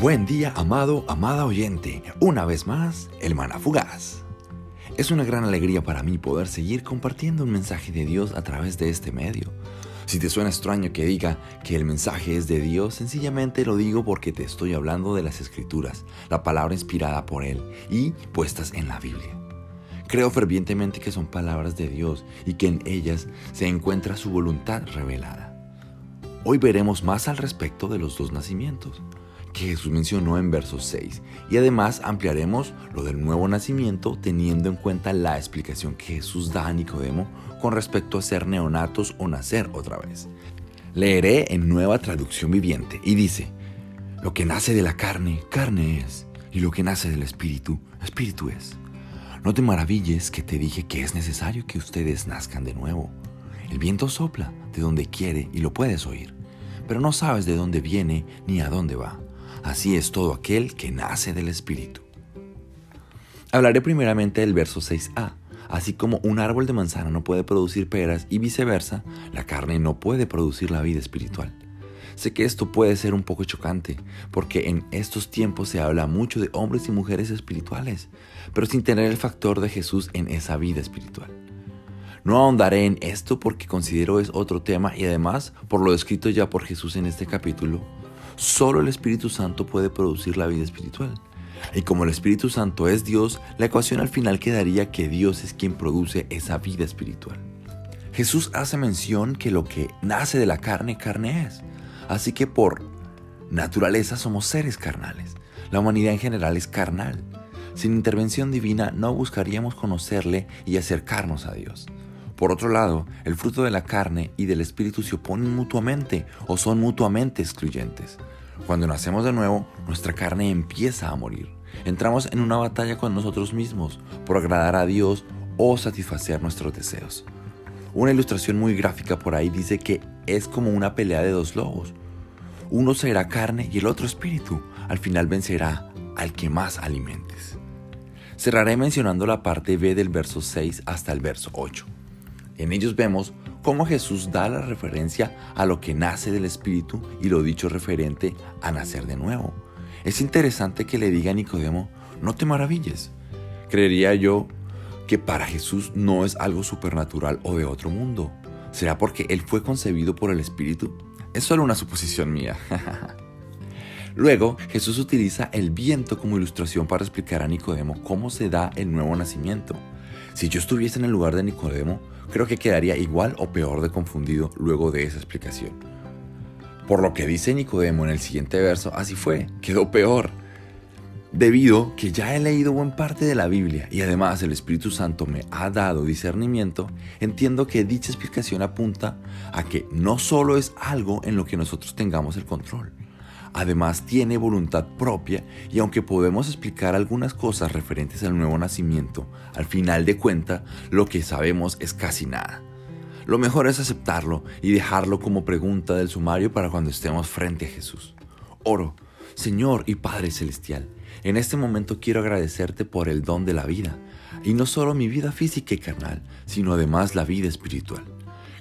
Buen día, amado, amada oyente. Una vez más, el maná fugaz. Es una gran alegría para mí poder seguir compartiendo un mensaje de Dios a través de este medio. Si te suena extraño que diga que el mensaje es de Dios, sencillamente lo digo porque te estoy hablando de las escrituras, la palabra inspirada por Él y puestas en la Biblia. Creo fervientemente que son palabras de Dios y que en ellas se encuentra su voluntad revelada. Hoy veremos más al respecto de los dos nacimientos que Jesús mencionó en verso 6 y además ampliaremos lo del nuevo nacimiento teniendo en cuenta la explicación que Jesús da a Nicodemo con respecto a ser neonatos o nacer otra vez. Leeré en nueva traducción viviente y dice, lo que nace de la carne, carne es, y lo que nace del espíritu, espíritu es. No te maravilles que te dije que es necesario que ustedes nazcan de nuevo. El viento sopla de donde quiere y lo puedes oír, pero no sabes de dónde viene ni a dónde va. Así es todo aquel que nace del Espíritu. Hablaré primeramente del verso 6a. Así como un árbol de manzana no puede producir peras y viceversa, la carne no puede producir la vida espiritual. Sé que esto puede ser un poco chocante, porque en estos tiempos se habla mucho de hombres y mujeres espirituales, pero sin tener el factor de Jesús en esa vida espiritual. No ahondaré en esto porque considero es otro tema y además, por lo descrito ya por Jesús en este capítulo, Solo el Espíritu Santo puede producir la vida espiritual. Y como el Espíritu Santo es Dios, la ecuación al final quedaría que Dios es quien produce esa vida espiritual. Jesús hace mención que lo que nace de la carne, carne es. Así que por naturaleza somos seres carnales. La humanidad en general es carnal. Sin intervención divina no buscaríamos conocerle y acercarnos a Dios. Por otro lado, el fruto de la carne y del espíritu se oponen mutuamente o son mutuamente excluyentes. Cuando nacemos de nuevo, nuestra carne empieza a morir. Entramos en una batalla con nosotros mismos por agradar a Dios o satisfacer nuestros deseos. Una ilustración muy gráfica por ahí dice que es como una pelea de dos lobos. Uno será carne y el otro espíritu. Al final vencerá al que más alimentes. Cerraré mencionando la parte B del verso 6 hasta el verso 8. En ellos vemos cómo Jesús da la referencia a lo que nace del Espíritu y lo dicho referente a nacer de nuevo. Es interesante que le diga a Nicodemo, no te maravilles. Creería yo que para Jesús no es algo supernatural o de otro mundo. ¿Será porque Él fue concebido por el Espíritu? Es solo una suposición mía. Luego, Jesús utiliza el viento como ilustración para explicar a Nicodemo cómo se da el nuevo nacimiento. Si yo estuviese en el lugar de Nicodemo, creo que quedaría igual o peor de confundido luego de esa explicación. Por lo que dice Nicodemo en el siguiente verso, así fue, quedó peor. Debido que ya he leído buen parte de la Biblia y además el Espíritu Santo me ha dado discernimiento, entiendo que dicha explicación apunta a que no solo es algo en lo que nosotros tengamos el control, Además tiene voluntad propia y aunque podemos explicar algunas cosas referentes al nuevo nacimiento, al final de cuenta lo que sabemos es casi nada. Lo mejor es aceptarlo y dejarlo como pregunta del sumario para cuando estemos frente a Jesús. Oro, Señor y Padre Celestial, en este momento quiero agradecerte por el don de la vida, y no solo mi vida física y carnal, sino además la vida espiritual.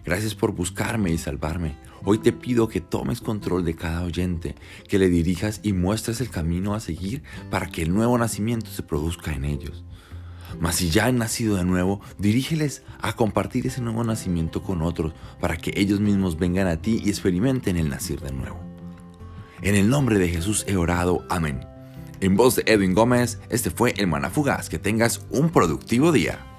Gracias por buscarme y salvarme. Hoy te pido que tomes control de cada oyente, que le dirijas y muestres el camino a seguir para que el nuevo nacimiento se produzca en ellos. Mas si ya han nacido de nuevo, dirígeles a compartir ese nuevo nacimiento con otros para que ellos mismos vengan a ti y experimenten el nacer de nuevo. En el nombre de Jesús he orado. Amén. En voz de Edwin Gómez, este fue el Manafugaz. Que tengas un productivo día.